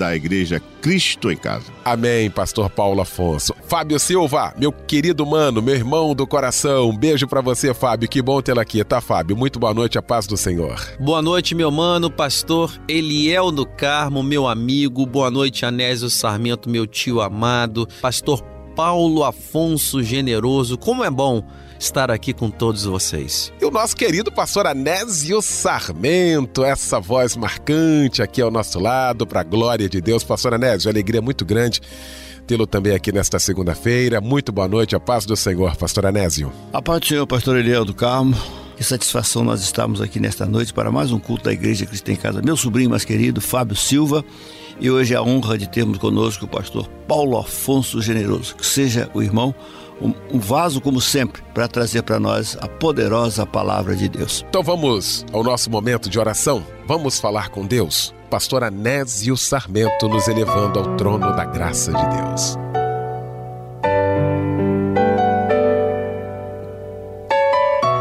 da Igreja Cristo em Casa. Amém, Pastor Paulo Afonso. Fábio Silva, meu querido mano, meu irmão do coração, um beijo para você, Fábio. Que bom tê-lo aqui, tá, Fábio? Muito boa noite, a paz do Senhor. Boa noite, meu mano, Pastor Eliel do Carmo, meu amigo. Boa noite, Anésio Sarmento, meu tio amado. Pastor Paulo Afonso Generoso. Como é bom estar aqui com todos vocês. E o nosso querido pastor Anésio Sarmento, essa voz marcante aqui ao nosso lado, para a glória de Deus. Pastor Anésio, alegria muito grande tê-lo também aqui nesta segunda-feira. Muito boa noite, a paz do Senhor, pastor Anésio. A paz do Senhor, pastor Eliel do Carmo. Que satisfação nós estamos aqui nesta noite para mais um culto da Igreja Cristã em Casa. Meu sobrinho mais querido, Fábio Silva. E hoje é a honra de termos conosco o pastor Paulo Afonso Generoso. Que seja o irmão um, vaso, como sempre, para trazer para nós a poderosa palavra de Deus. Então vamos ao nosso momento de oração. Vamos falar com Deus. Pastor Anésio Sarmento nos elevando ao trono da graça de Deus.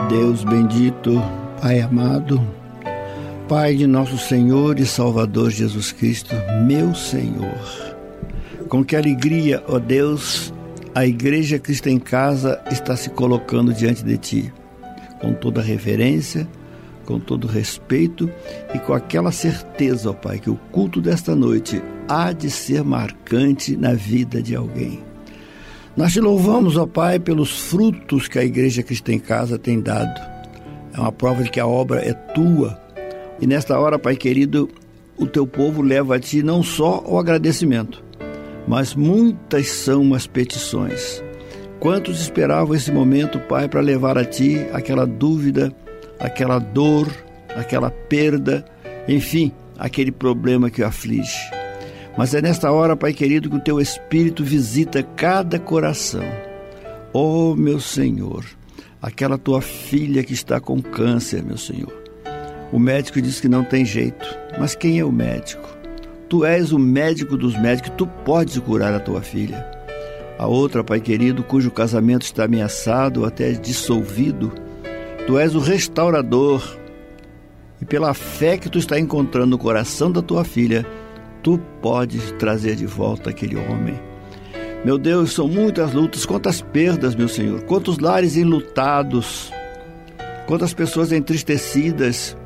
Deus bendito, Pai amado, Pai de nosso Senhor e Salvador Jesus Cristo, meu Senhor. Com que alegria, ó Deus, a Igreja Cristo em Casa está se colocando diante de ti, com toda reverência, com todo respeito e com aquela certeza, ó Pai, que o culto desta noite há de ser marcante na vida de alguém. Nós te louvamos, ó Pai, pelos frutos que a Igreja Cristo em Casa tem dado. É uma prova de que a obra é tua. E nesta hora, Pai querido, o teu povo leva a ti não só o agradecimento, mas muitas são as petições. Quantos esperavam esse momento, Pai, para levar a Ti aquela dúvida, aquela dor, aquela perda, enfim, aquele problema que o aflige. Mas é nesta hora, Pai querido, que o Teu Espírito visita cada coração. Oh, meu Senhor, aquela tua filha que está com câncer, meu Senhor. O médico diz que não tem jeito, mas quem é o médico? Tu és o médico dos médicos, tu podes curar a tua filha. A outra, Pai querido, cujo casamento está ameaçado até dissolvido, tu és o restaurador. E pela fé que tu está encontrando no coração da tua filha, tu podes trazer de volta aquele homem. Meu Deus, são muitas lutas, quantas perdas, meu Senhor, quantos lares enlutados, quantas pessoas entristecidas,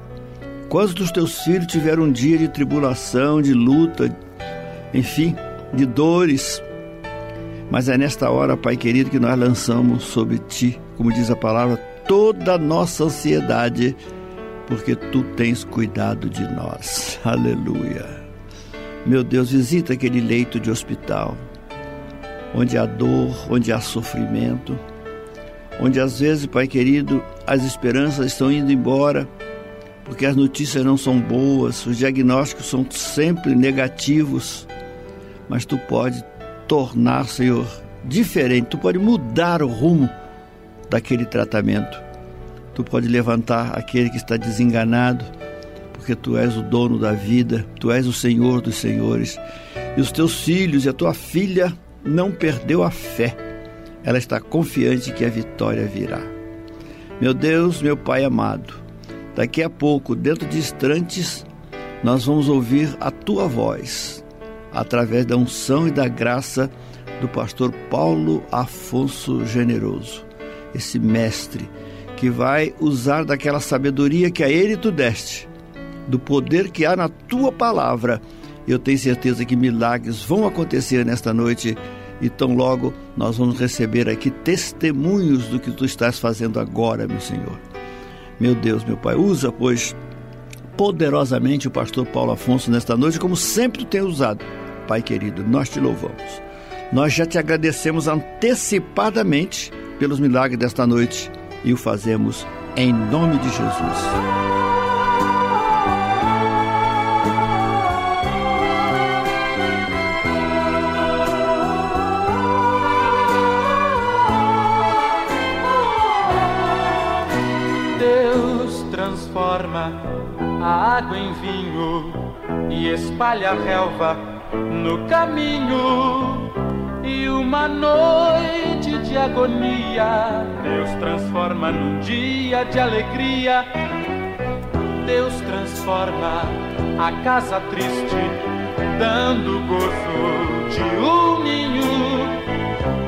Quantos dos teus filhos tiveram um dia de tribulação, de luta, enfim, de dores? Mas é nesta hora, Pai querido, que nós lançamos sobre ti, como diz a palavra, toda a nossa ansiedade, porque tu tens cuidado de nós. Aleluia. Meu Deus, visita aquele leito de hospital, onde há dor, onde há sofrimento, onde às vezes, Pai querido, as esperanças estão indo embora porque as notícias não são boas, os diagnósticos são sempre negativos, mas tu pode tornar, Senhor, diferente, tu pode mudar o rumo daquele tratamento. Tu pode levantar aquele que está desenganado, porque tu és o dono da vida, tu és o Senhor dos senhores. E os teus filhos e a tua filha não perdeu a fé. Ela está confiante que a vitória virá. Meu Deus, meu Pai amado, Daqui a pouco, dentro de instantes, nós vamos ouvir a tua voz, através da unção e da graça do pastor Paulo Afonso Generoso, esse mestre que vai usar daquela sabedoria que a ele tu deste, do poder que há na tua palavra. Eu tenho certeza que milagres vão acontecer nesta noite e tão logo nós vamos receber aqui testemunhos do que tu estás fazendo agora, meu Senhor. Meu Deus, meu Pai, usa, pois, poderosamente o pastor Paulo Afonso nesta noite, como sempre tem usado. Pai querido, nós te louvamos. Nós já te agradecemos antecipadamente pelos milagres desta noite e o fazemos em nome de Jesus. Água em vinho e espalha a relva no caminho. E uma noite de agonia, Deus transforma num dia de alegria. Deus transforma a casa triste, dando gozo de um ninho.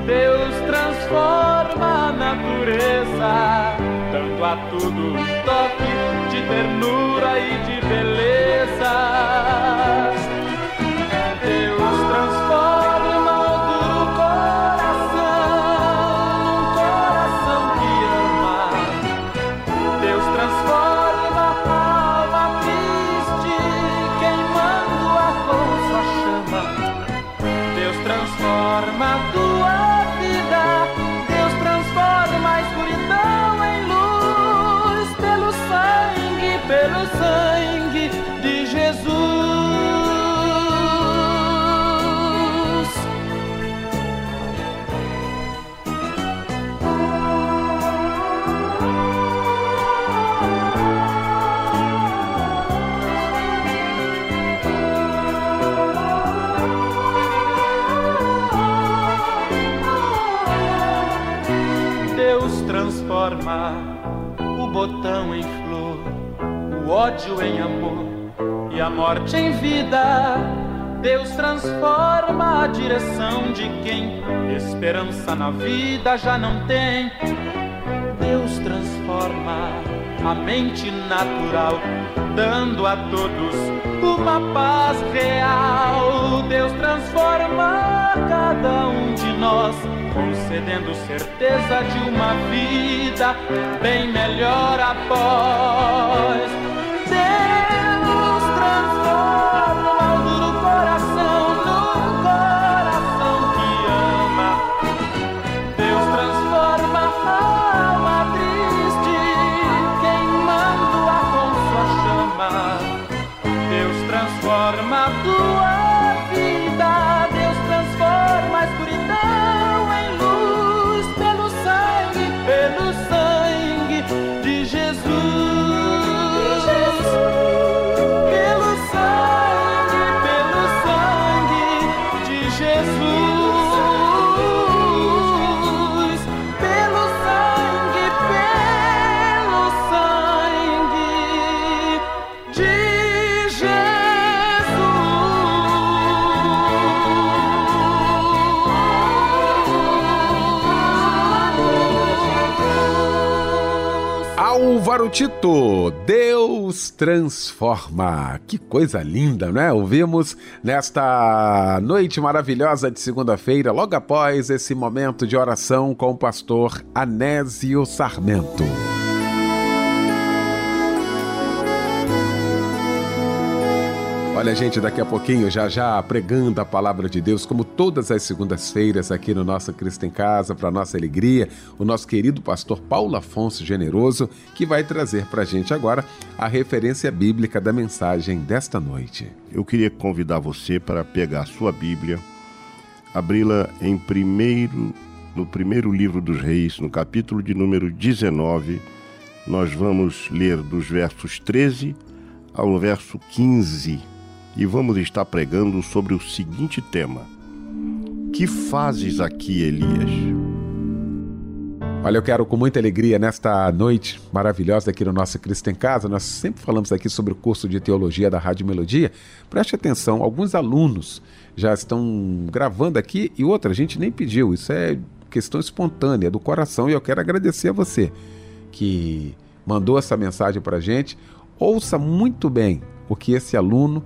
Deus transforma a natureza, dando a tudo um toque de ternura e de beleza. O botão em flor, o ódio em amor e a morte em vida. Deus transforma a direção de quem esperança na vida já não tem. Deus transforma a mente natural, dando a todos uma paz real. Deus transforma cada um de nós, concedendo certeza de uma vida bem melhor após. Álvaro Tito, Deus transforma. Que coisa linda, não é? Ouvimos nesta noite maravilhosa de segunda-feira, logo após esse momento de oração com o pastor Anésio Sarmento. Olha, gente, daqui a pouquinho, já já pregando a palavra de Deus, como todas as segundas-feiras aqui no nosso Cristo em Casa, para nossa alegria, o nosso querido pastor Paulo Afonso Generoso, que vai trazer para a gente agora a referência bíblica da mensagem desta noite. Eu queria convidar você para pegar a sua Bíblia, abri-la em primeiro, no primeiro livro dos Reis, no capítulo de número 19. Nós vamos ler dos versos 13 ao verso 15 e vamos estar pregando sobre o seguinte tema: Que fazes aqui, Elias? Olha, eu quero com muita alegria nesta noite maravilhosa aqui no nosso Cristo em Casa. Nós sempre falamos aqui sobre o curso de teologia da Rádio Melodia. Preste atenção, alguns alunos já estão gravando aqui e outra, a gente nem pediu. Isso é questão espontânea do coração e eu quero agradecer a você que mandou essa mensagem para a gente. Ouça muito bem o que esse aluno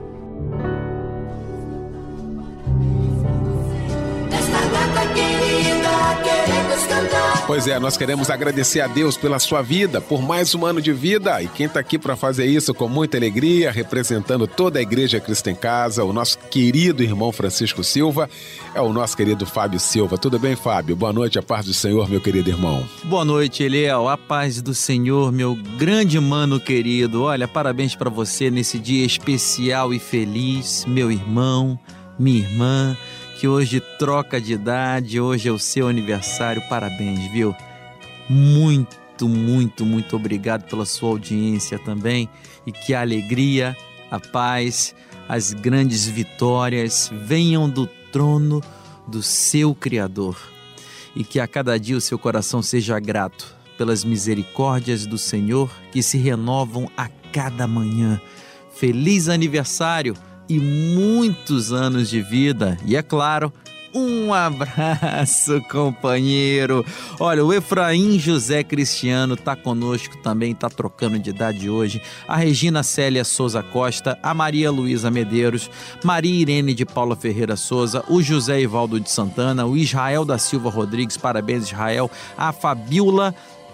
Pois é, nós queremos agradecer a Deus pela sua vida, por mais um ano de vida. E quem está aqui para fazer isso com muita alegria, representando toda a Igreja Cristo em Casa, o nosso querido irmão Francisco Silva, é o nosso querido Fábio Silva. Tudo bem, Fábio? Boa noite, a paz do Senhor, meu querido irmão. Boa noite, Eliel. A paz do Senhor, meu grande mano querido. Olha, parabéns para você nesse dia especial e feliz, meu irmão, minha irmã que hoje troca de idade, hoje é o seu aniversário. Parabéns, viu? Muito, muito, muito obrigado pela sua audiência também e que a alegria, a paz, as grandes vitórias venham do trono do seu Criador e que a cada dia o seu coração seja grato pelas misericórdias do Senhor que se renovam a cada manhã. Feliz aniversário! E muitos anos de vida. E é claro, um abraço, companheiro. Olha, o Efraim José Cristiano tá conosco também, tá trocando de idade hoje. A Regina Célia Souza Costa, a Maria Luísa Medeiros, Maria Irene de Paula Ferreira Souza, o José Ivaldo de Santana, o Israel da Silva Rodrigues, parabéns Israel, a Fabiola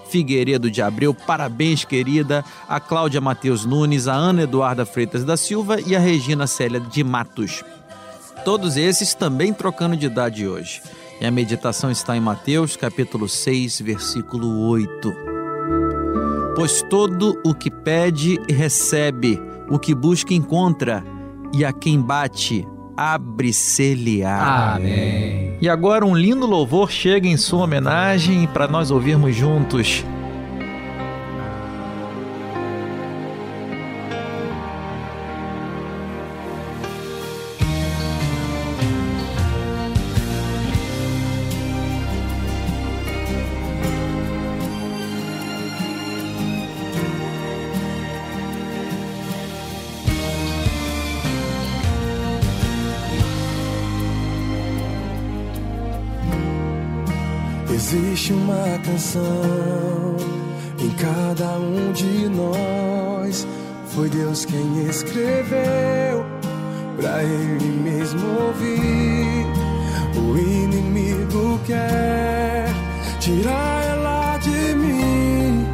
Figueiredo de Abreu, parabéns, querida. A Cláudia Matheus Nunes, a Ana Eduarda Freitas da Silva e a Regina Célia de Matos. Todos esses também trocando de idade hoje. E a meditação está em Mateus, capítulo 6, versículo 8. Pois todo o que pede, recebe, o que busca, encontra, e a quem bate, abre-se-lhe-á. Amém. E agora um lindo louvor chega em sua homenagem para nós ouvirmos juntos. Canção em cada um de nós. Foi Deus quem escreveu pra Ele mesmo ouvir. O inimigo quer tirar ela de mim,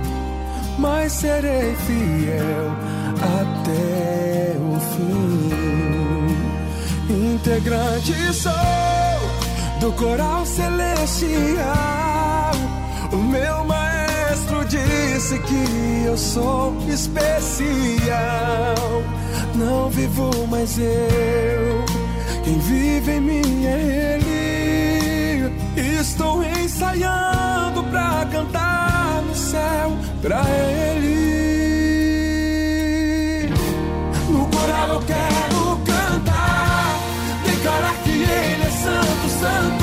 mas serei fiel até o fim. Integrante sou do coral celestial. Meu maestro disse que eu sou especial. Não vivo mais eu, quem vive em mim é Ele. Estou ensaiando pra cantar no céu pra Ele. No coral eu quero cantar, declarar que Ele é santo, santo,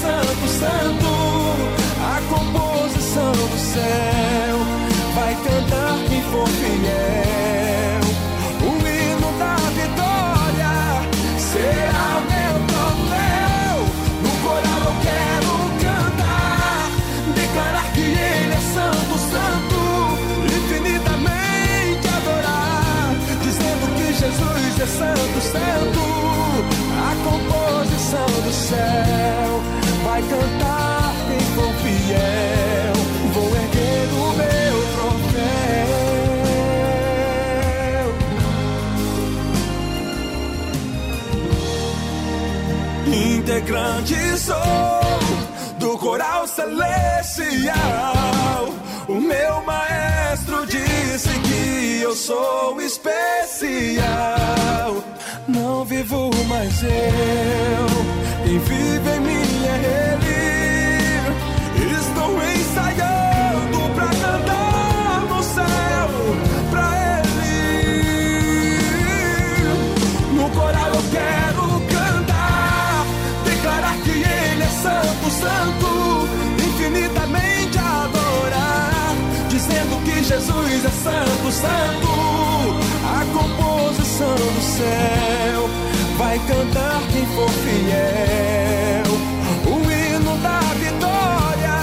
santo, santo, a composição do céu vai cantar quem for fiel. O hino da vitória será o meu troféu. No coral eu quero cantar, declarar que Ele é santo, santo, infinitamente adorar, dizendo que Jesus é santo, santo. A composição do céu vai cantar quem for fiel. Vou erguer o meu troféu. Integrante sou do coral celestial. O meu maestro disse que eu sou especial. Não vivo mais eu, quem vive em mim é Ele. Estou ensaiando pra cantar no céu pra Ele. No coral eu quero cantar, declarar que Ele é santo, santo, infinitamente adorar, dizendo que Jesus é santo, santo. A composição do céu cantar quem for fiel. O hino da vitória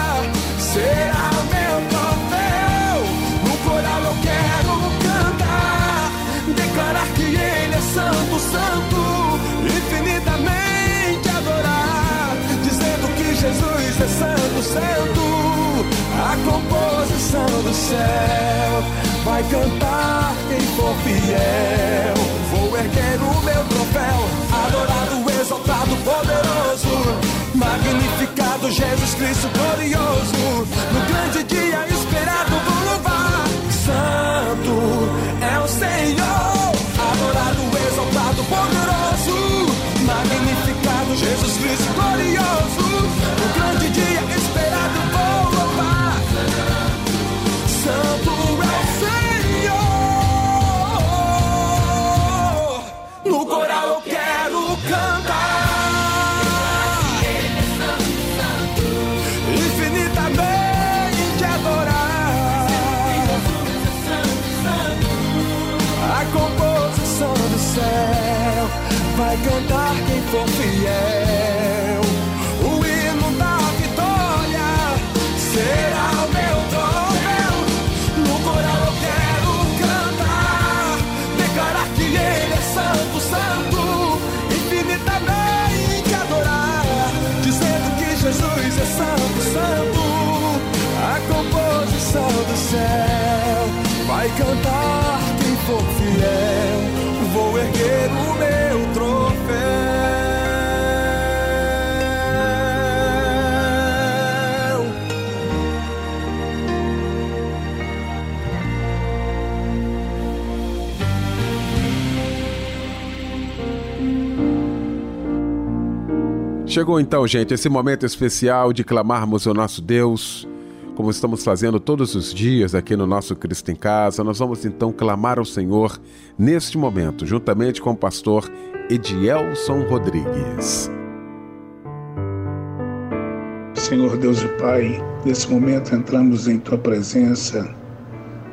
será meu troféu. No coral eu quero cantar, declarar que Ele é santo, santo, infinitamente adorar, dizendo que Jesus é santo, santo. A composição do céu vai cantar quem for fiel. Vou erguer o meu adorado, exaltado, poderoso, magnificado Jesus Cristo glorioso. No grande dia esperado vou louvar. Santo é o Senhor, adorado, exaltado, poderoso, magnificado Jesus Cristo glorioso. No grande dia esperado cantar quem for fiel. O hino da vitória será o meu troféu. No coral eu quero cantar, declarar que Ele é santo, santo, infinitamente adorar, dizendo que Jesus é santo, santo. A composição do céu vai cantar Chegou então, gente, esse momento especial de clamarmos o nosso Deus, como estamos fazendo todos os dias aqui no nosso Cristo em Casa. Nós vamos então clamar ao Senhor neste momento, juntamente com o pastor Edielson Rodrigues. Senhor Deus e Pai, nesse momento entramos em Tua presença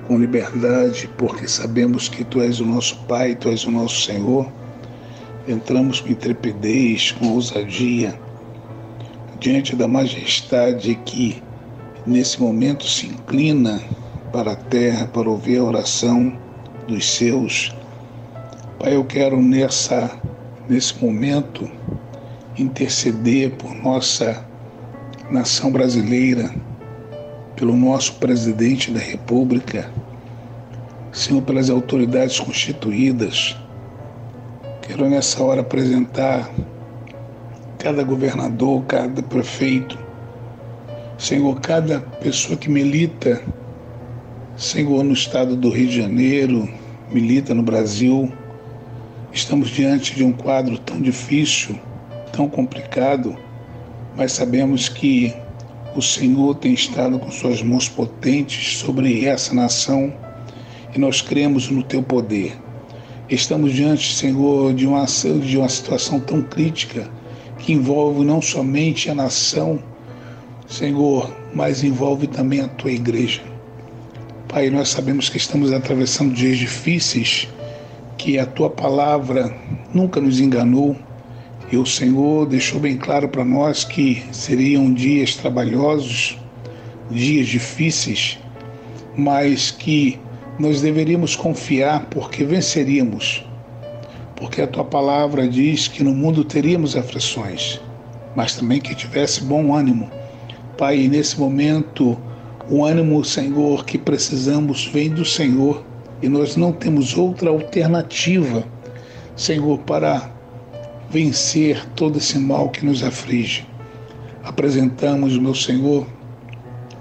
com liberdade, porque sabemos que Tu és o nosso Pai, Tu és o nosso Senhor. Entramos com intrepidez, com ousadia, diante da majestade que nesse momento se inclina para a terra para ouvir a oração dos seus. Pai, eu quero nessa, nesse momento interceder por nossa nação brasileira, pelo nosso presidente da República, Senhor, pelas autoridades constituídas. Quero nessa hora apresentar cada governador, cada prefeito, Senhor, cada pessoa que milita, Senhor, no estado do Rio de Janeiro, milita no Brasil. Estamos diante de um quadro tão difícil, tão complicado, mas sabemos que o Senhor tem estado com suas mãos potentes sobre essa nação e nós cremos no teu poder. Estamos diante, Senhor, de uma, de uma situação tão crítica que envolve não somente a nação, Senhor, mas envolve também a tua igreja. Pai, nós sabemos que estamos atravessando dias difíceis, que a tua palavra nunca nos enganou e o Senhor deixou bem claro para nós que seriam dias trabalhosos, dias difíceis, mas que nós deveríamos confiar porque venceríamos. Porque a tua palavra diz que no mundo teríamos aflições, mas também que tivesse bom ânimo. Pai, nesse momento, o ânimo, Senhor, que precisamos vem do Senhor e nós não temos outra alternativa, Senhor, para vencer todo esse mal que nos aflige. Apresentamos, meu Senhor,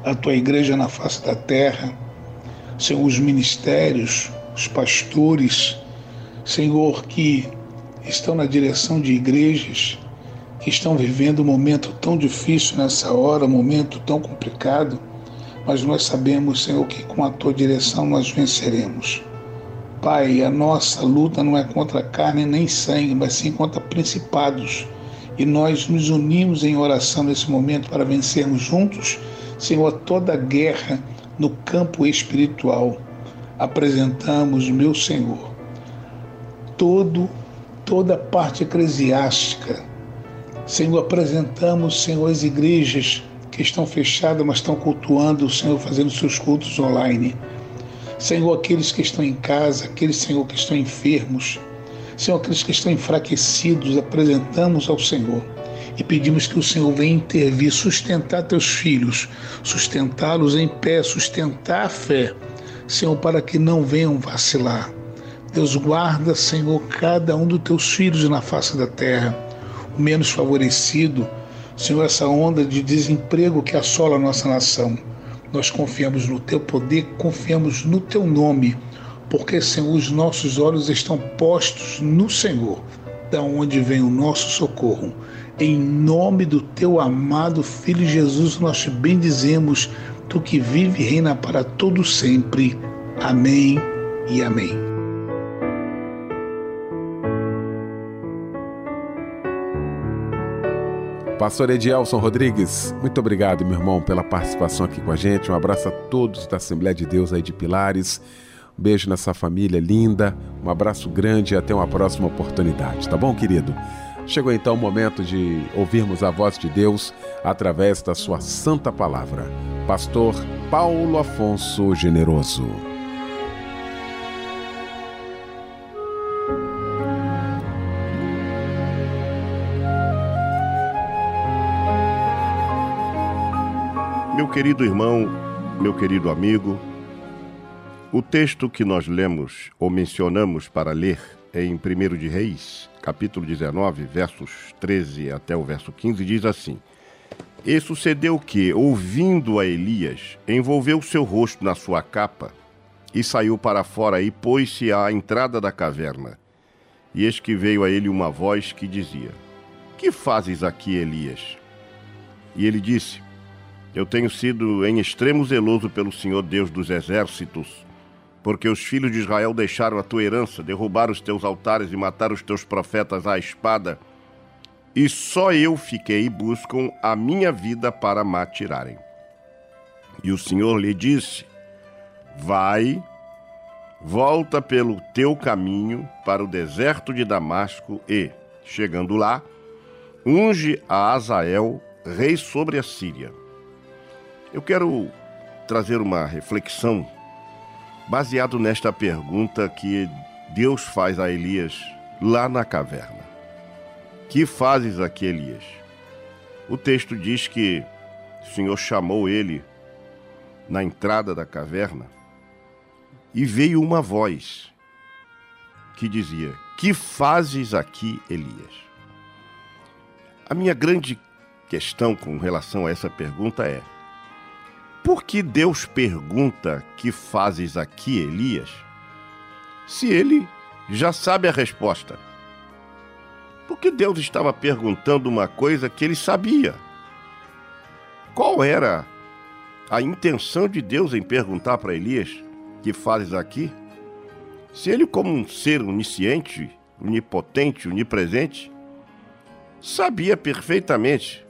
a tua igreja na face da terra, Senhor, os ministérios, os pastores, Senhor, que estão na direção de igrejas que estão vivendo um momento tão difícil nessa hora, um momento tão complicado, mas nós sabemos, Senhor, que com a tua direção nós venceremos. Pai, a nossa luta não é contra carne nem sangue, mas sim contra principados. E nós nos unimos em oração nesse momento para vencermos juntos, Senhor, toda guerra no campo espiritual. Apresentamos, meu Senhor, todo toda a parte eclesiástica. Senhor, apresentamos, Senhor, as igrejas que estão fechadas, mas estão cultuando Senhor, fazendo seus cultos online. Senhor, aqueles que estão em casa, aqueles, Senhor, que estão enfermos, Senhor, aqueles que estão enfraquecidos, apresentamos ao Senhor e pedimos que o Senhor venha intervir, sustentar teus filhos, sustentá-los em pé, sustentar a fé, Senhor, para que não venham vacilar. Deus guarda, Senhor, cada um dos teus filhos na face da terra, o menos favorecido, Senhor, essa onda de desemprego que assola a nossa nação. Nós confiamos no teu poder, confiamos no teu nome, porque, Senhor, os nossos olhos estão postos no Senhor, da onde vem o nosso socorro. Em nome do teu amado Filho Jesus, nós te bendizemos, tu que vive e reina para todo sempre. Amém e amém. Pastor Edielson Rodrigues, muito obrigado, meu irmão, pela participação aqui com a gente. Um abraço a todos da Assembleia de Deus aí de Pilares. Um beijo nessa família linda. Um abraço grande e até uma próxima oportunidade, tá bom, querido? Chegou então o momento de ouvirmos a voz de Deus através da sua santa palavra. Pastor Paulo Afonso Generoso. Meu querido irmão, meu querido amigo, o texto que nós lemos ou mencionamos para ler é em 1 de Reis, capítulo 19, versos 13 até o verso 15, diz assim: E sucedeu que, ouvindo a Elias, envolveu seu rosto na sua capa e saiu para fora e pôs-se à entrada da caverna. E eis que veio a ele uma voz que dizia: Que fazes aqui, Elias? E ele disse: Eu tenho sido em extremo zeloso pelo Senhor Deus dos exércitos, porque os filhos de Israel deixaram a tua herança, derrubaram os teus altares e mataram os teus profetas à espada. E só eu fiquei e buscam a minha vida para me atirarem. E o Senhor lhe disse: Vai, volta pelo teu caminho para o deserto de Damasco e, chegando lá, unge a Azael, rei sobre a Síria. Eu quero trazer uma reflexão baseado nesta pergunta que Deus faz a Elias lá na caverna. Que fazes aqui, Elias? O texto diz que o Senhor chamou ele na entrada da caverna e veio uma voz que dizia: Que fazes aqui, Elias? A minha grande questão com relação a essa pergunta é: por que Deus pergunta: Que fazes aqui, Elias? Se ele já sabe a resposta. Por que Deus estava perguntando uma coisa que ele sabia? Qual era a intenção de Deus em perguntar para Elias: Que fazes aqui? Se ele, como um ser onisciente, onipotente, onipresente, sabia perfeitamente.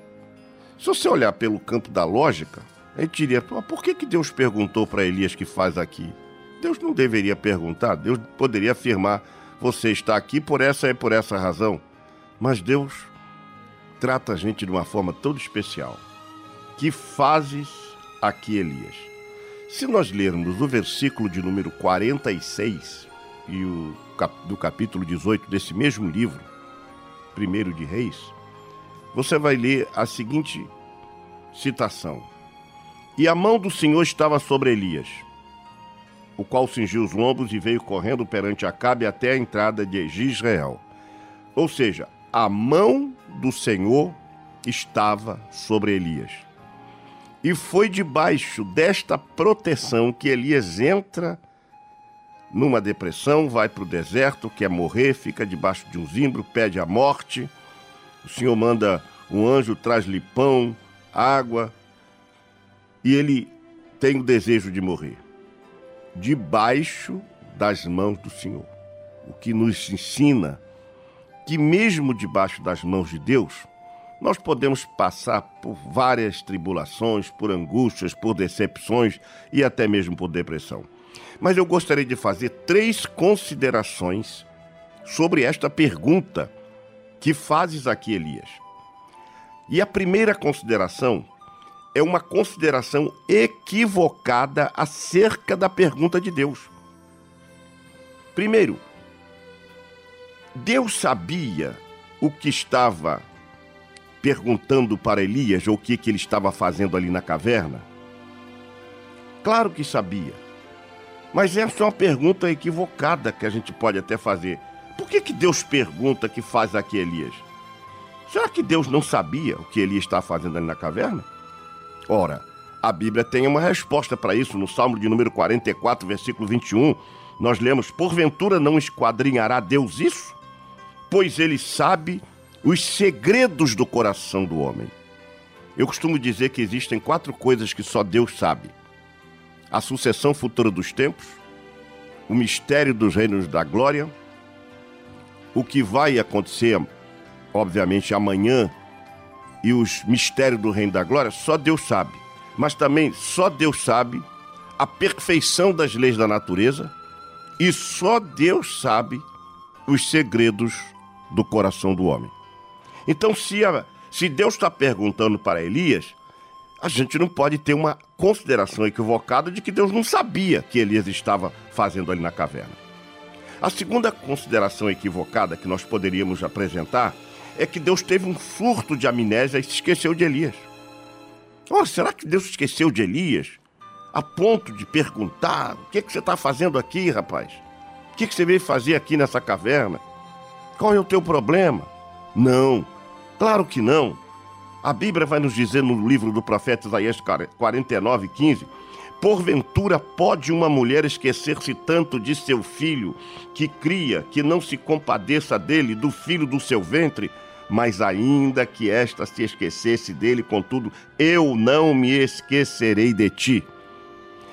Se você olhar pelo campo da lógica, a gente diria: por que, que Deus perguntou para Elias que faz aqui? Deus não deveria perguntar, Deus poderia afirmar: você está aqui por essa e por essa razão. Mas Deus trata a gente de uma forma toda especial. Que fazes aqui, Elias? Se nós lermos o versículo de número 46 e o do capítulo 18 desse mesmo livro, primeiro de Reis, você vai ler a seguinte citação: E a mão do Senhor estava sobre Elias, o qual cingiu os lombos e veio correndo perante Acabe até a entrada de Israel. Ou seja, a mão do Senhor estava sobre Elias. E foi debaixo desta proteção que Elias entra numa depressão, vai para o deserto, quer morrer, fica debaixo de um zimbro, pede a morte. O Senhor manda um anjo, traz-lhe pão, água, e ele tem o desejo de morrer. Debaixo das mãos do Senhor. O que nos ensina que, mesmo debaixo das mãos de Deus, nós podemos passar por várias tribulações, por angústias, por decepções e até mesmo por depressão. Mas eu gostaria de fazer três considerações sobre esta pergunta que fazes aqui, Elias. E a primeira consideração é uma consideração equivocada acerca da pergunta de Deus. Primeiro, Deus sabia o que estava perguntando para Elias, ou o que, que ele estava fazendo ali na caverna? Claro que sabia. Mas essa é uma pergunta equivocada que a gente pode até fazer. Por que, que Deus pergunta que faz aqui Elias? Será que Deus não sabia o que Elias estava fazendo ali na caverna? Ora, a Bíblia tem uma resposta para isso no Salmo de número 44, versículo 21. Nós lemos: Porventura não esquadrinhará Deus isso? Pois ele sabe os segredos do coração do homem. Eu costumo dizer que existem quatro coisas que só Deus sabe a sucessão futura dos tempos, o mistério dos reinos da glória, o que vai acontecer, obviamente, amanhã e os mistérios do reino da glória, só Deus sabe. Mas também só Deus sabe a perfeição das leis da natureza e só Deus sabe os segredos do coração do homem. Então, se, a, se Deus está perguntando para Elias, a gente não pode ter uma consideração equivocada de que Deus não sabia que Elias estava fazendo ali na caverna. A segunda consideração equivocada que nós poderíamos apresentar é que Deus teve um surto de amnésia e se esqueceu de Elias. Oh, será que Deus esqueceu de Elias? A ponto de perguntar: o que, é que você está fazendo aqui, rapaz? O que, é que você veio fazer aqui nessa caverna? Qual é o teu problema? Não, claro que não. A Bíblia vai nos dizer no livro do profeta Isaías 49, 15: Porventura pode uma mulher esquecer-se tanto de seu filho, que cria, que não se compadeça dele, do filho do seu ventre? Mas ainda que esta se esquecesse dele, contudo, eu não me esquecerei de ti.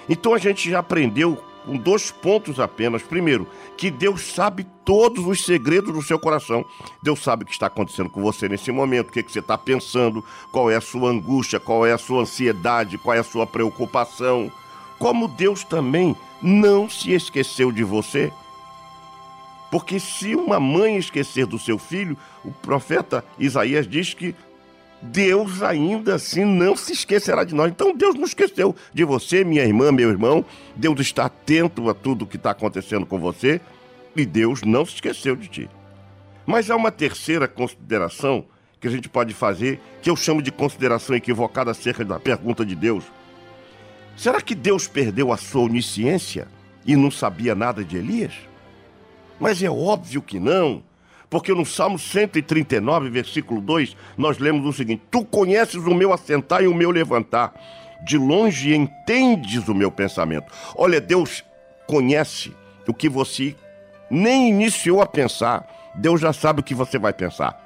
Então a gente já aprendeu com dois pontos apenas. Primeiro, que Deus sabe todos os segredos do seu coração. Deus sabe o que está acontecendo com você nesse momento, o que, que você está pensando, qual é a sua angústia, qual é a sua ansiedade, qual é a sua preocupação. Como Deus também não se esqueceu de você. Porque se uma mãe esquecer do seu filho, o profeta Isaías diz que Deus ainda assim não se esquecerá de nós. Então Deus não esqueceu de você, minha irmã, meu irmão. Deus está atento a tudo que está acontecendo com você e Deus não se esqueceu de ti. Mas há uma terceira consideração que a gente pode fazer, que eu chamo de consideração equivocada acerca da pergunta de Deus. Será que Deus perdeu a sua onisciência e não sabia nada de Elias? Mas é óbvio que não. Porque no Salmo 139, versículo 2, nós lemos o seguinte: Tu conheces o meu assentar e o meu levantar, de longe entendes o meu pensamento. Olha, Deus conhece o que você nem iniciou a pensar, Deus já sabe o que você vai pensar.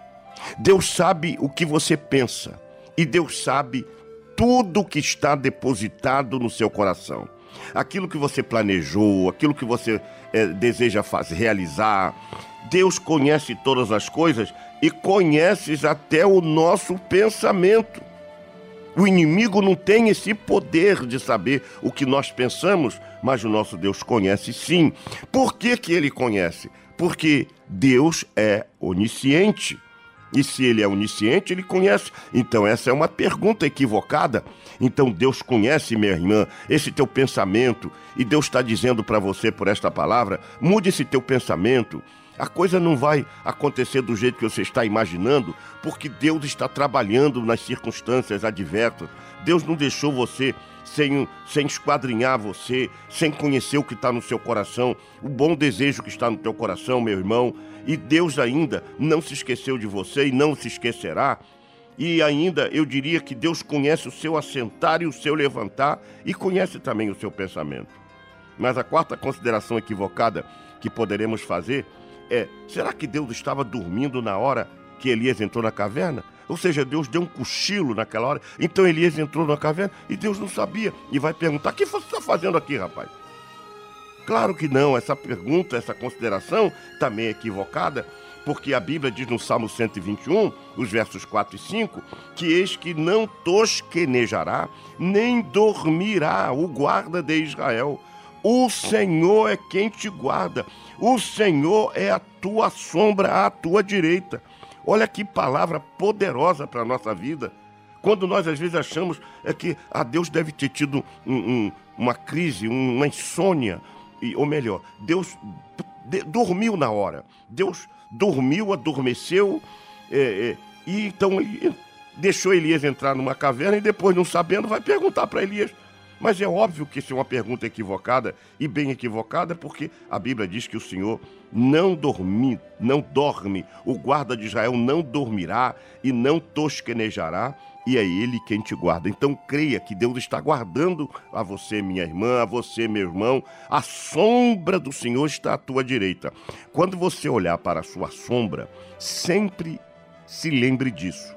Deus sabe o que você pensa e Deus sabe tudo que está depositado no seu coração. Aquilo que você planejou, aquilo que você é, deseja fazer, realizar. Deus conhece todas as coisas e conheces até o nosso pensamento. O inimigo não tem esse poder de saber o que nós pensamos, mas o nosso Deus conhece sim. Por que, que ele conhece? Porque Deus é onisciente. E se ele é onisciente, ele conhece. Então, essa é uma pergunta equivocada. Então, Deus conhece, minha irmã, esse teu pensamento. E Deus está dizendo para você por esta palavra: mude esse teu pensamento. A coisa não vai acontecer do jeito que você está imaginando, porque Deus está trabalhando nas circunstâncias adversas. Deus não deixou você sem, sem esquadrinhar você, sem conhecer o que está no seu coração, o bom desejo que está no teu coração, meu irmão. E Deus ainda não se esqueceu de você e não se esquecerá. E ainda eu diria que Deus conhece o seu assentar e o seu levantar e conhece também o seu pensamento. Mas a quarta consideração equivocada que poderemos fazer é: será que Deus estava dormindo na hora que Elias entrou na caverna? Ou seja, Deus deu um cochilo naquela hora, então Elias entrou na caverna e Deus não sabia. E vai perguntar: o que você está fazendo aqui, rapaz? Claro que não, essa pergunta, essa consideração também é equivocada, porque a Bíblia diz no Salmo 121, os versos 4 e 5, que eis que não tosquenejará, nem dormirá o guarda de Israel. O Senhor é quem te guarda, o Senhor é a tua sombra à tua direita. Olha que palavra poderosa para a nossa vida. Quando nós às vezes achamos é que ah, Deus deve ter tido um, um, uma crise, uma insônia, e, ou melhor, Deus de, dormiu na hora. Deus dormiu, adormeceu, é, é, e então ele deixou Elias entrar numa caverna e depois, não sabendo, vai perguntar para Elias. Mas é óbvio que isso é uma pergunta equivocada e bem equivocada, porque a Bíblia diz que o Senhor não dorme, não dorme, o guarda de Israel não dormirá e não tosquenejará, e é ele quem te guarda. Então creia que Deus está guardando a você, minha irmã, a você, meu irmão. A sombra do Senhor está à tua direita. Quando você olhar para a sua sombra, sempre se lembre disso.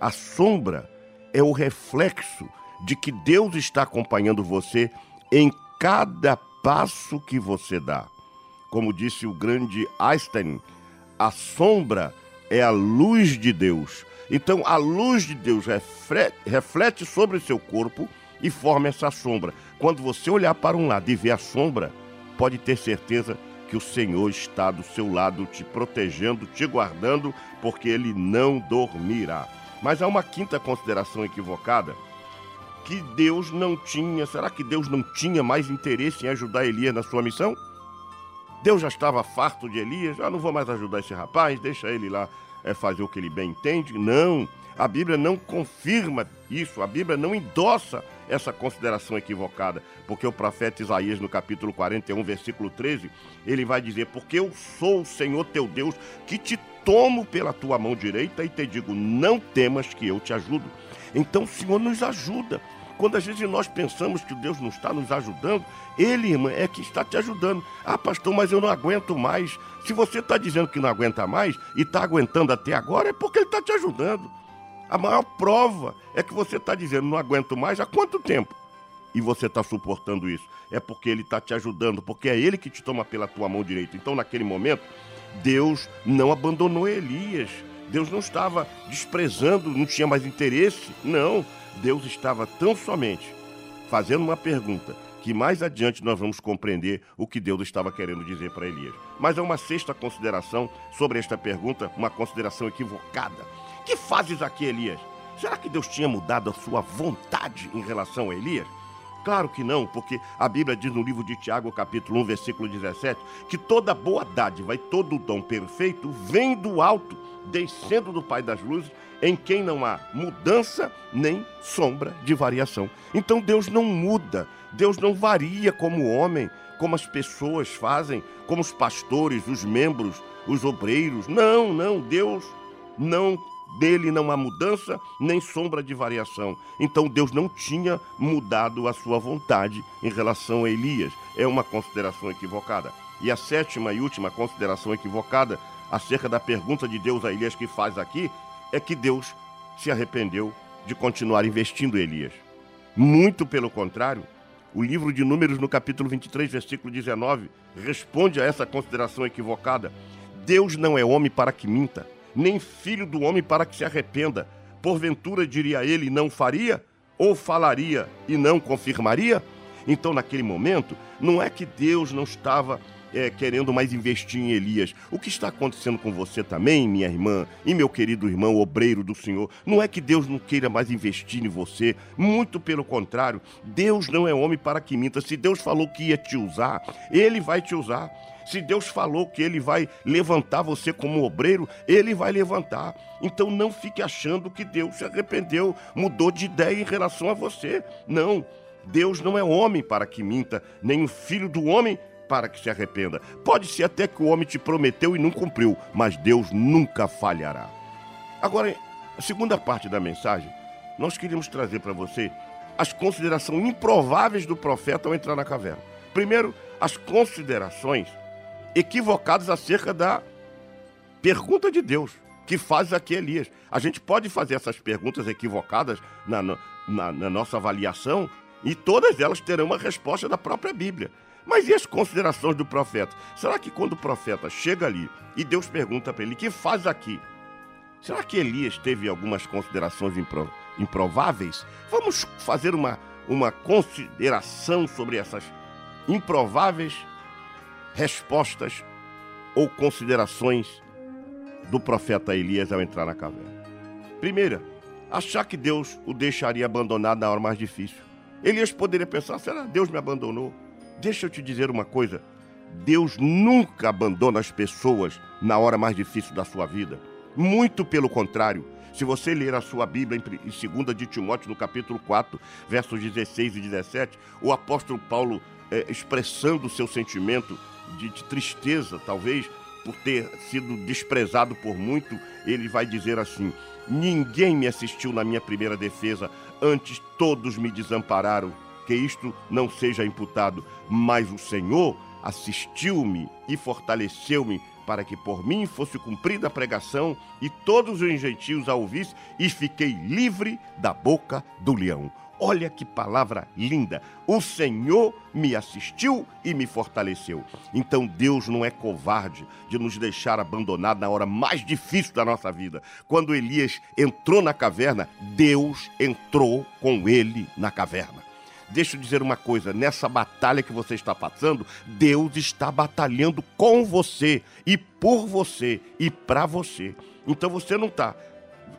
A sombra é o reflexo de que Deus está acompanhando você em cada passo que você dá. Como disse o grande Einstein, a sombra é a luz de Deus. Então, a luz de Deus reflete sobre seu corpo e forma essa sombra. Quando você olhar para um lado e ver a sombra, pode ter certeza que o Senhor está do seu lado, te protegendo, te guardando, porque ele não dormirá. Mas há uma quinta consideração equivocada que Deus não tinha, será que Deus não tinha mais interesse em ajudar Elias na sua missão? Deus já estava farto de Elias, já ah, não vou mais ajudar esse rapaz, deixa ele lá é, fazer o que ele bem entende. Não, a Bíblia não confirma isso, a Bíblia não endossa essa consideração equivocada, porque o profeta Isaías, no capítulo 41, versículo 13, ele vai dizer: Porque eu sou o Senhor teu Deus, que te tomo pela tua mão direita e te digo: Não temas que eu te ajudo. Então o Senhor nos ajuda. Quando às vezes nós pensamos que Deus não está nos ajudando, Ele, irmã, é que está te ajudando. Ah, pastor, mas eu não aguento mais. Se você está dizendo que não aguenta mais e está aguentando até agora, é porque Ele está te ajudando. A maior prova é que você está dizendo não aguento mais há quanto tempo? E você está suportando isso. É porque Ele está te ajudando, porque é Ele que te toma pela tua mão direita. Então, naquele momento, Deus não abandonou Elias. Deus não estava desprezando, não tinha mais interesse. Não. Deus estava tão somente fazendo uma pergunta que mais adiante nós vamos compreender o que Deus estava querendo dizer para Elias. Mas é uma sexta consideração sobre esta pergunta, uma consideração equivocada. Que fazes aqui, Elias? Será que Deus tinha mudado a sua vontade em relação a Elias? Claro que não, porque a Bíblia diz no livro de Tiago, capítulo 1, versículo 17, que toda boa dádiva e todo dom perfeito vem do alto, descendo do Pai das luzes, em quem não há mudança nem sombra de variação. Então Deus não muda, Deus não varia como o homem, como as pessoas fazem, como os pastores, os membros, os obreiros. Não, não, Deus não dele não há mudança nem sombra de variação. Então Deus não tinha mudado a sua vontade em relação a Elias. É uma consideração equivocada. E a sétima e última consideração equivocada acerca da pergunta de Deus a Elias que faz aqui é que Deus se arrependeu de continuar investindo em Elias. Muito pelo contrário, o livro de Números, no capítulo 23, versículo 19, responde a essa consideração equivocada. Deus não é homem para que minta, nem filho do homem para que se arrependa. Porventura, diria ele, não faria? Ou falaria e não confirmaria? Então, naquele momento, não é que Deus não estava é, querendo mais investir em Elias. O que está acontecendo com você também, minha irmã, e meu querido irmão, obreiro do Senhor? Não é que Deus não queira mais investir em você, muito pelo contrário. Deus não é homem para que minta. Se Deus falou que ia te usar, Ele vai te usar. Se Deus falou que Ele vai levantar você como obreiro, Ele vai levantar. Então não fique achando que Deus se arrependeu, mudou de ideia em relação a você. Não. Deus não é homem para que minta, nem o filho do homem para que se arrependa. Pode ser até que o homem te prometeu e não cumpriu, mas Deus nunca falhará. Agora, a segunda parte da mensagem, nós queríamos trazer para você as considerações improváveis do profeta ao entrar na caverna. Primeiro, as considerações equivocadas acerca da pergunta de Deus que faz aqui Elias. A gente pode fazer essas perguntas equivocadas na, na, na nossa avaliação e todas elas terão uma resposta da própria Bíblia. Mas e as considerações do profeta? Será que quando o profeta chega ali e Deus pergunta para ele: que faz aqui? Será que Elias teve algumas considerações impro improváveis? Vamos fazer uma, uma consideração sobre essas improváveis respostas ou considerações do profeta Elias ao entrar na caverna. Primeira, achar que Deus o deixaria abandonado na hora mais difícil. Elias poderia pensar: será que Deus me abandonou? Deixa eu te dizer uma coisa: Deus nunca abandona as pessoas na hora mais difícil da sua vida. Muito pelo contrário. Se você ler a sua Bíblia em 2 de Timóteo, no capítulo 4, versos 16 e 17, o apóstolo Paulo, é, expressando o seu sentimento de, de tristeza, talvez, por ter sido desprezado por muito, ele vai dizer assim: Ninguém me assistiu na minha primeira defesa, antes todos me desampararam que isto não seja imputado, mas o Senhor assistiu-me e fortaleceu-me para que por mim fosse cumprida a pregação e todos os gentios a ouvissem e fiquei livre da boca do leão. Olha que palavra linda! O Senhor me assistiu e me fortaleceu. Então Deus não é covarde de nos deixar abandonados na hora mais difícil da nossa vida. Quando Elias entrou na caverna, Deus entrou com ele na caverna. Deixa eu dizer uma coisa: nessa batalha que você está passando, Deus está batalhando com você e por você e para você. Então você não está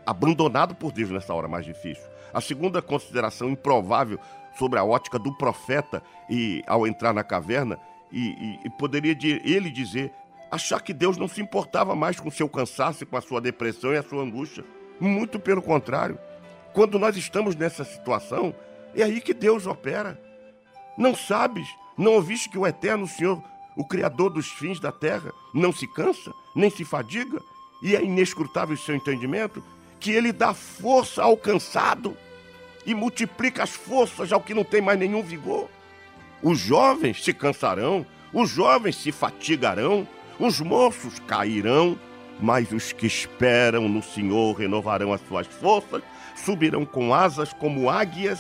abandonado por Deus nessa hora mais difícil. A segunda consideração improvável sobre a ótica do profeta e ao entrar na caverna, e, e, e poderia ele dizer, achar que Deus não se importava mais com seu cansaço, com a sua depressão e a sua angústia. Muito pelo contrário. Quando nós estamos nessa situação, é aí que Deus opera. Não sabes, não ouviste que o eterno Senhor, o Criador dos fins da terra, não se cansa, nem se fadiga, e é inescrutável o seu entendimento, que ele dá força ao cansado e multiplica as forças ao que não tem mais nenhum vigor. Os jovens se cansarão, os jovens se fatigarão, os moços cairão, mas os que esperam no Senhor renovarão as suas forças, subirão com asas como águias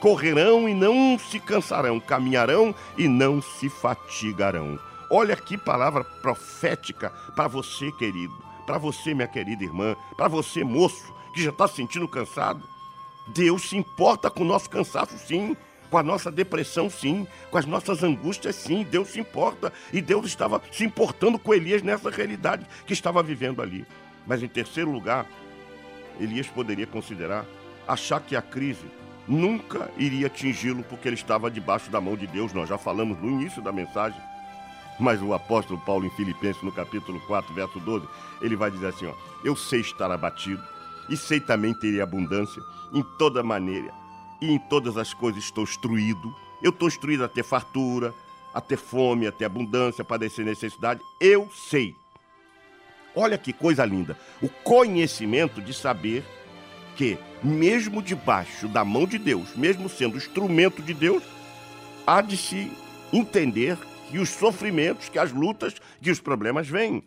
correrão e não se cansarão, caminharão e não se fatigarão. Olha que palavra profética para você, querido, para você, minha querida irmã, para você, moço, que já está se sentindo cansado. Deus se importa com o nosso cansaço, sim, com a nossa depressão, sim, com as nossas angústias, sim. Deus se importa. E Deus estava se importando com Elias nessa realidade que estava vivendo ali. Mas, em terceiro lugar, Elias poderia considerar achar que a crise nunca iria atingi-lo porque ele estava debaixo da mão de Deus. Nós já falamos no início da mensagem. Mas o apóstolo Paulo em Filipenses, no capítulo 4, verso 12, ele vai dizer assim: ó, Eu sei estar abatido e sei também ter abundância em toda maneira e em todas as coisas estou instruído. Eu estou instruído a ter fartura, a ter fome, a ter abundância, a padecer necessidade. Eu sei. Olha que coisa linda. O conhecimento de saber que, mesmo debaixo da mão de Deus, mesmo sendo instrumento de Deus, há de se entender que os sofrimentos, que as lutas, que os problemas vêm.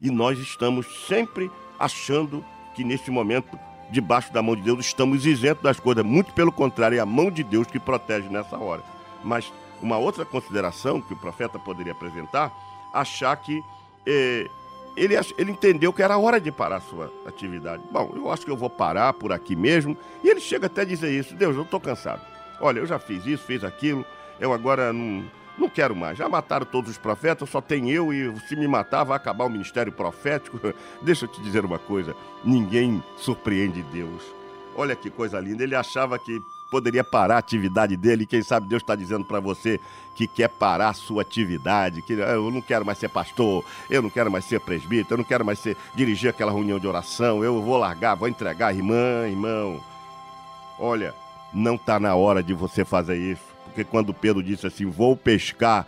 E nós estamos sempre achando que nesse momento, debaixo da mão de Deus, estamos isentos das coisas. Muito pelo contrário, é a mão de Deus que protege nessa hora. Mas uma outra consideração que o profeta poderia apresentar, achar que eh, ele, ele entendeu que era hora de parar a sua atividade. Bom, eu acho que eu vou parar por aqui mesmo. E ele chega até a dizer isso: Deus, eu estou cansado. Olha, eu já fiz isso, fiz aquilo, eu agora não, Não quero mais. Já mataram todos os profetas, só tem eu e se me matar vai acabar o ministério profético. Deixa eu te dizer uma coisa: ninguém surpreende Deus. Olha que coisa linda. Ele achava que poderia parar a atividade dele. Quem sabe Deus está dizendo para você que quer parar a sua atividade, que "Ah, eu não quero mais ser pastor, eu não quero mais ser presbítero, eu não quero mais ser, dirigir aquela reunião de oração, eu vou largar, vou entregar, irmã, irmão. Olha, não está na hora de você fazer isso, porque quando Pedro disse assim, vou pescar,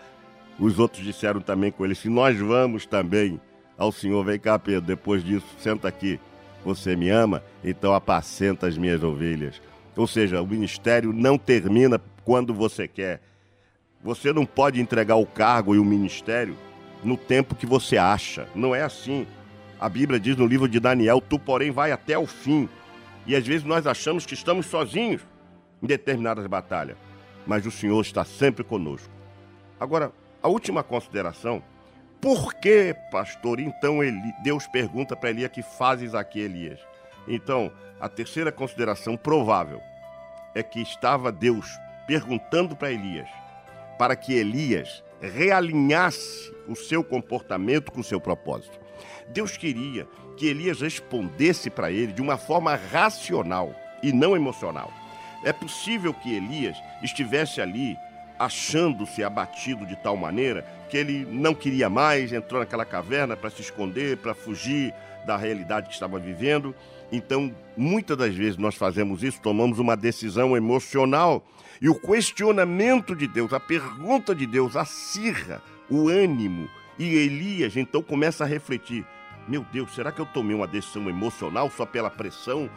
os outros disseram também com ele, se nós vamos também ao Senhor, vem cá Pedro, depois disso, senta aqui, você me ama, então apacenta as minhas ovelhas. Ou seja, o ministério não termina quando você quer. Você não pode entregar o cargo e o ministério no tempo que você acha. Não é assim. A Bíblia diz no livro de Daniel: Tu, porém, vai até o fim. E às vezes nós achamos que estamos sozinhos em determinadas batalhas. Mas o Senhor está sempre conosco. Agora, a última consideração. Por que, pastor, então Deus pergunta para Elias que fazes aqui, Elias? Então, a terceira consideração provável é que estava Deus perguntando para Elias para que Elias realinhasse o seu comportamento com o seu propósito. Deus queria que Elias respondesse para ele de uma forma racional e não emocional. É possível que Elias estivesse ali achando-se abatido de tal maneira que ele não queria mais, entrou naquela caverna para se esconder, para fugir da realidade que estava vivendo. Então, muitas das vezes nós fazemos isso, tomamos uma decisão emocional e o questionamento de Deus, a pergunta de Deus acirra o ânimo e Elias então começa a refletir: meu Deus, será que eu tomei uma decisão emocional só pela pressão?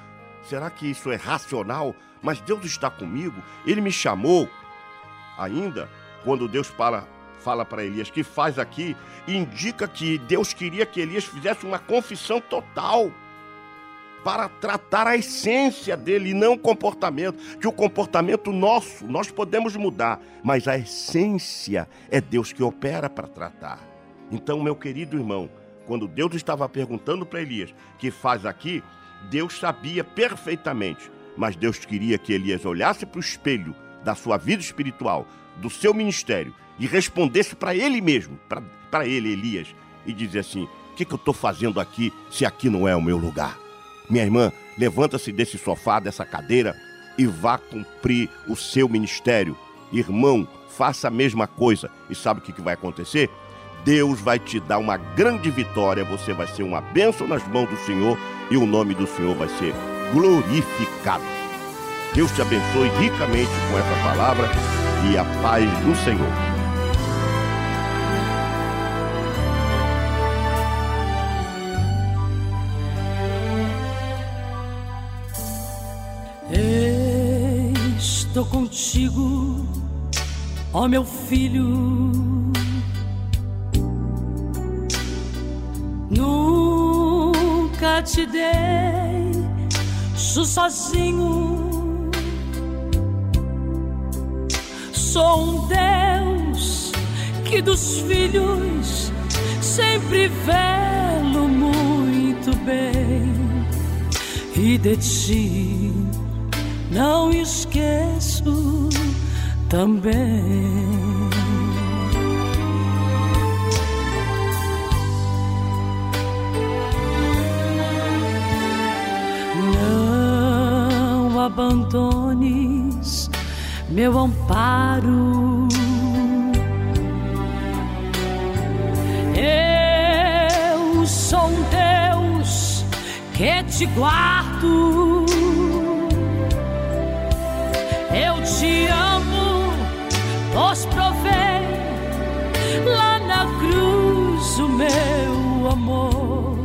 Será que isso é racional? Mas Deus está comigo, ele me chamou. Ainda, quando Deus fala fala para Elias que faz aqui, indica que Deus queria que Elias fizesse uma confissão total para tratar a essência dele e não o comportamento. Que o comportamento nosso, nós podemos mudar, mas a essência é Deus que opera para tratar. Então, meu querido irmão, quando Deus estava perguntando para Elias que faz aqui, Deus sabia perfeitamente, mas Deus queria que Elias olhasse para o espelho da sua vida espiritual, do seu ministério e respondesse para ele mesmo, para ele, Elias, e dizer assim: O que, que eu estou fazendo aqui se aqui não é o meu lugar? Minha irmã, levanta-se desse sofá, dessa cadeira e vá cumprir o seu ministério. Irmão, faça a mesma coisa. E sabe o que, que vai acontecer? Deus vai te dar uma grande vitória, você vai ser uma bênção nas mãos do Senhor e o nome do Senhor vai ser glorificado. Deus te abençoe ricamente com essa palavra e a paz do Senhor. Contigo, ó meu filho. Nunca te dei sozinho. Sou um Deus que dos filhos sempre velo muito bem e de ti não esqueço também. Não abandones meu amparo. Eu sou um Deus que te guardo. Te amo, pois provei lá na cruz o meu amor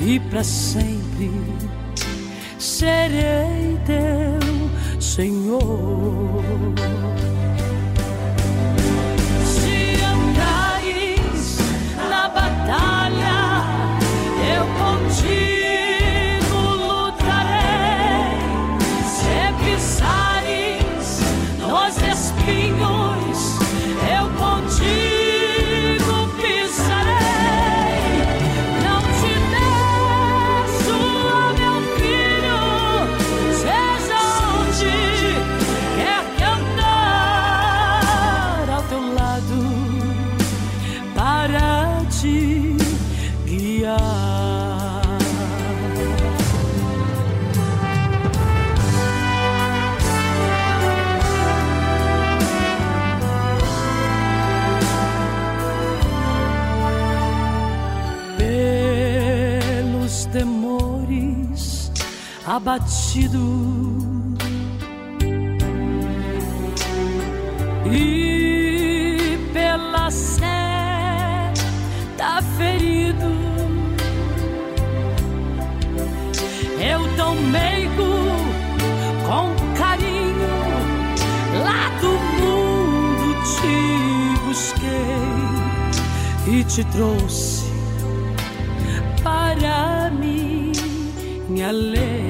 e para sempre serei teu Senhor. te guiar. Pelos temores abatidos e te trouxe para minha lei.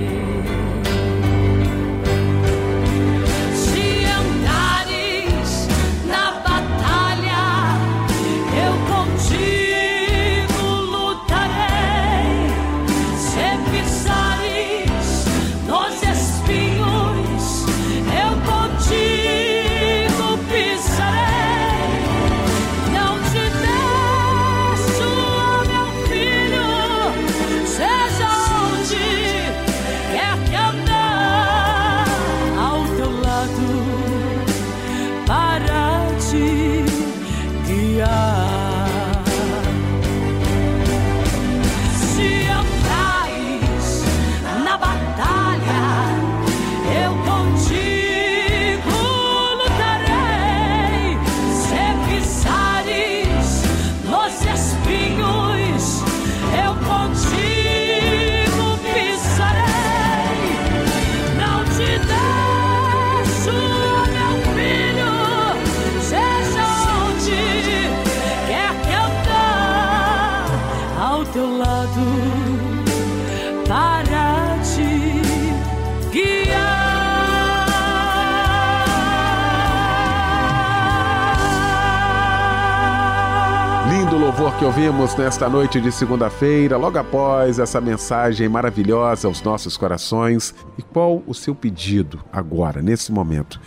Ouvimos nesta noite de segunda-feira, logo após essa mensagem maravilhosa aos nossos corações. E qual o seu pedido agora, nesse momento?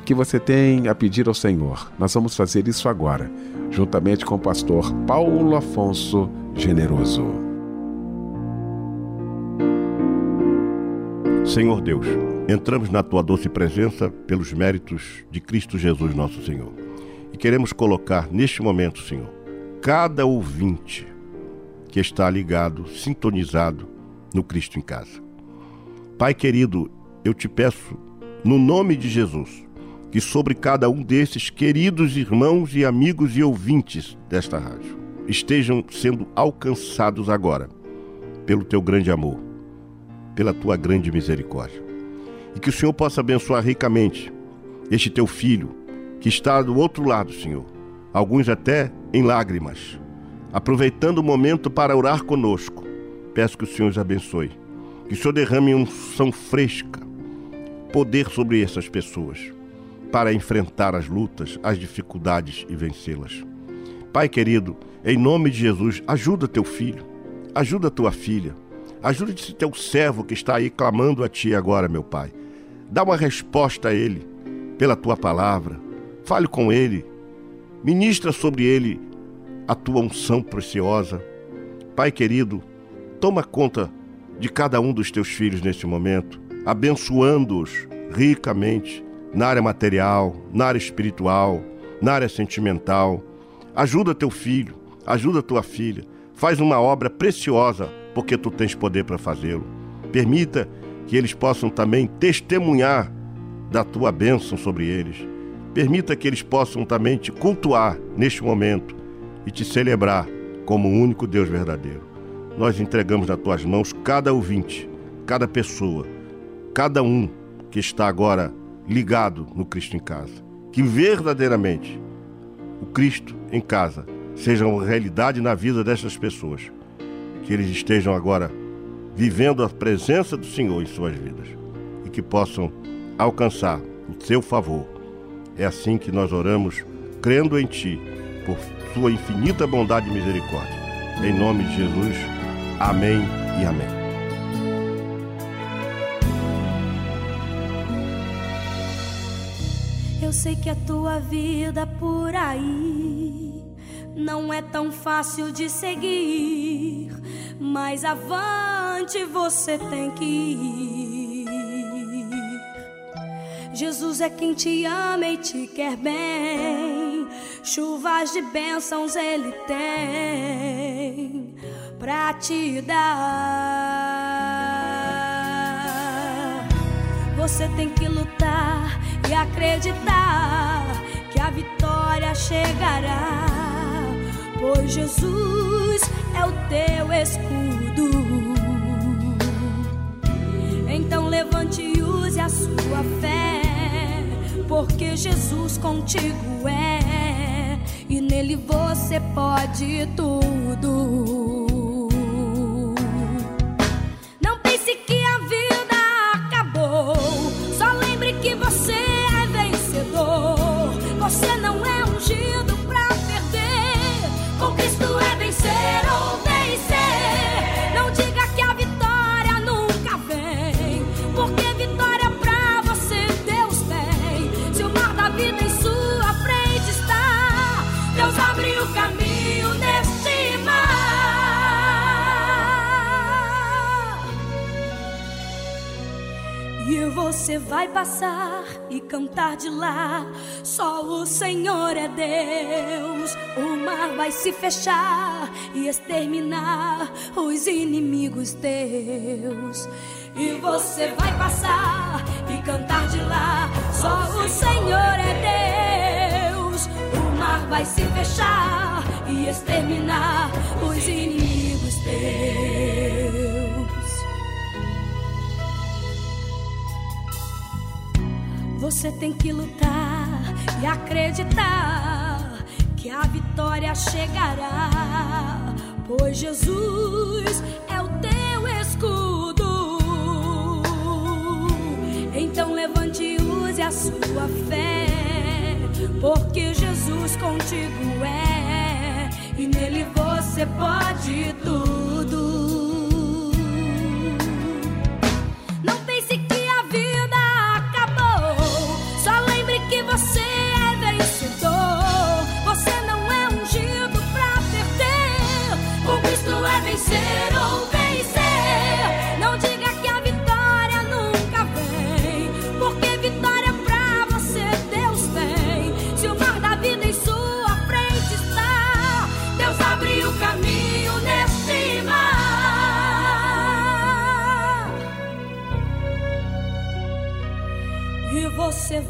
O que você tem a pedir ao Senhor? Nós vamos fazer isso agora, juntamente com o pastor Paulo Afonso Generoso. Senhor Deus, entramos na tua doce presença pelos méritos de Cristo Jesus, nosso Senhor. E queremos colocar neste momento, Senhor, cada ouvinte que está ligado, sintonizado no Cristo em casa. Pai querido, eu te peço, no nome de Jesus, que sobre cada um desses queridos irmãos e amigos e ouvintes desta rádio estejam sendo alcançados agora pelo teu grande amor, pela tua grande misericórdia. E que o Senhor possa abençoar ricamente este teu filho que está do outro lado, Senhor, alguns até em lágrimas, aproveitando o momento para orar conosco. Peço que o Senhor os abençoe, que o Senhor derrame unção fresca, poder sobre essas pessoas, para enfrentar as lutas, as dificuldades e vencê-las. Pai querido, em nome de Jesus, ajuda teu filho, ajuda tua filha, ajuda teu servo que está aí clamando a ti agora, meu Pai. Dá uma resposta a ele pela tua palavra, fale com ele, ministra sobre ele a tua unção preciosa. Pai querido, toma conta de cada um dos teus filhos neste momento, abençoando-os ricamente na área material, na área espiritual, na área sentimental. Ajuda teu filho, ajuda tua filha. Faz uma obra preciosa, porque tu tens poder para fazê-lo. Permita que eles possam também testemunhar da tua bênção sobre eles. Permita que eles possam também te cultuar neste momento e te celebrar como o único Deus verdadeiro. Nós entregamos nas tuas mãos cada ouvinte, cada pessoa, cada um que está agora ligado no Cristo em casa. Que verdadeiramente o Cristo em casa seja uma realidade na vida dessas pessoas. Que eles estejam agora vivendo a presença do Senhor em suas vidas e que possam alcançar o seu favor. É assim que nós oramos, crendo em Ti, por Sua infinita bondade e misericórdia. Em nome de Jesus, amém e amém. Eu sei que a tua vida por aí não é tão fácil de seguir, mas avante você tem que ir. Jesus é quem te ama e te quer bem. Chuvas de bênçãos ele tem pra te dar. Você tem que lutar e acreditar que a vitória chegará. Pois Jesus é o teu escudo. Então levante e use a sua fé porque Jesus contigo é, e nele você pode tudo. Você vai passar e cantar de lá. Só o Senhor é Deus. O mar vai se fechar e exterminar os inimigos teus. E você vai passar e cantar de lá. Só o Senhor é Deus. O mar vai se fechar e exterminar os inimigos teus. Você tem que lutar e acreditar que a vitória chegará, pois Jesus é o teu escudo. Então levante e use a sua fé, porque Jesus contigo é, e nele você pode tudo.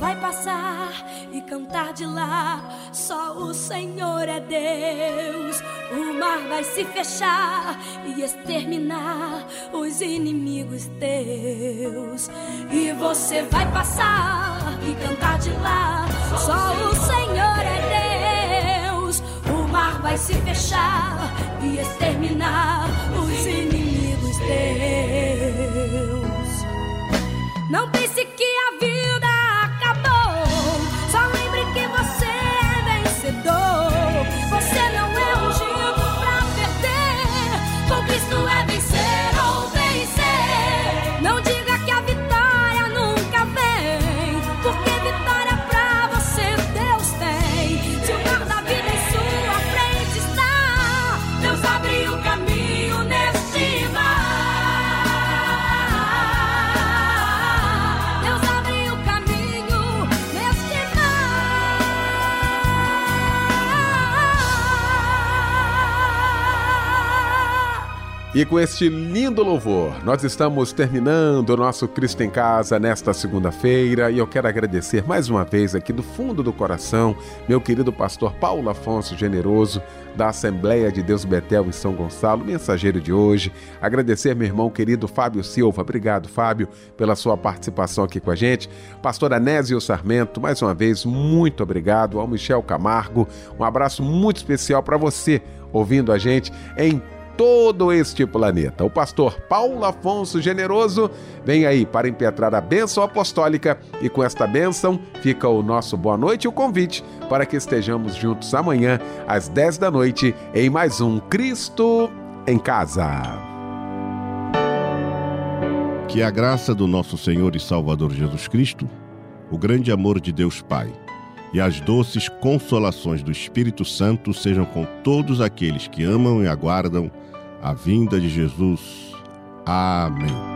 Vai passar e cantar de lá. Só o Senhor é Deus. O mar vai se fechar e exterminar os inimigos teus. E você vai passar e cantar de lá. Só o Senhor é Deus. O mar vai se fechar e exterminar os inimigos teus. Não pense E com este lindo louvor, nós estamos terminando o nosso Cristo em Casa nesta segunda-feira e eu quero agradecer mais uma vez aqui do fundo do coração meu querido pastor Paulo Afonso Generoso da Assembleia de Deus Betel em São Gonçalo, mensageiro de hoje. Agradecer meu irmão querido Fábio Silva. Obrigado, Fábio, pela sua participação aqui com a gente. Pastor Anésio Sarmento, mais uma vez, muito obrigado. Ao Michel Camargo, um abraço muito especial para você ouvindo a gente em todo este planeta. O pastor Paulo Afonso Generoso vem aí para impetrar a bênção apostólica e com esta bênção fica o nosso boa noite e o convite para que estejamos juntos amanhã às 10 da noite em mais um Cristo em Casa. Que a graça do nosso Senhor e Salvador Jesus Cristo, o grande amor de Deus Pai e as doces consolações do Espírito Santo sejam com todos aqueles que amam e aguardam a vinda de Jesus. Amém.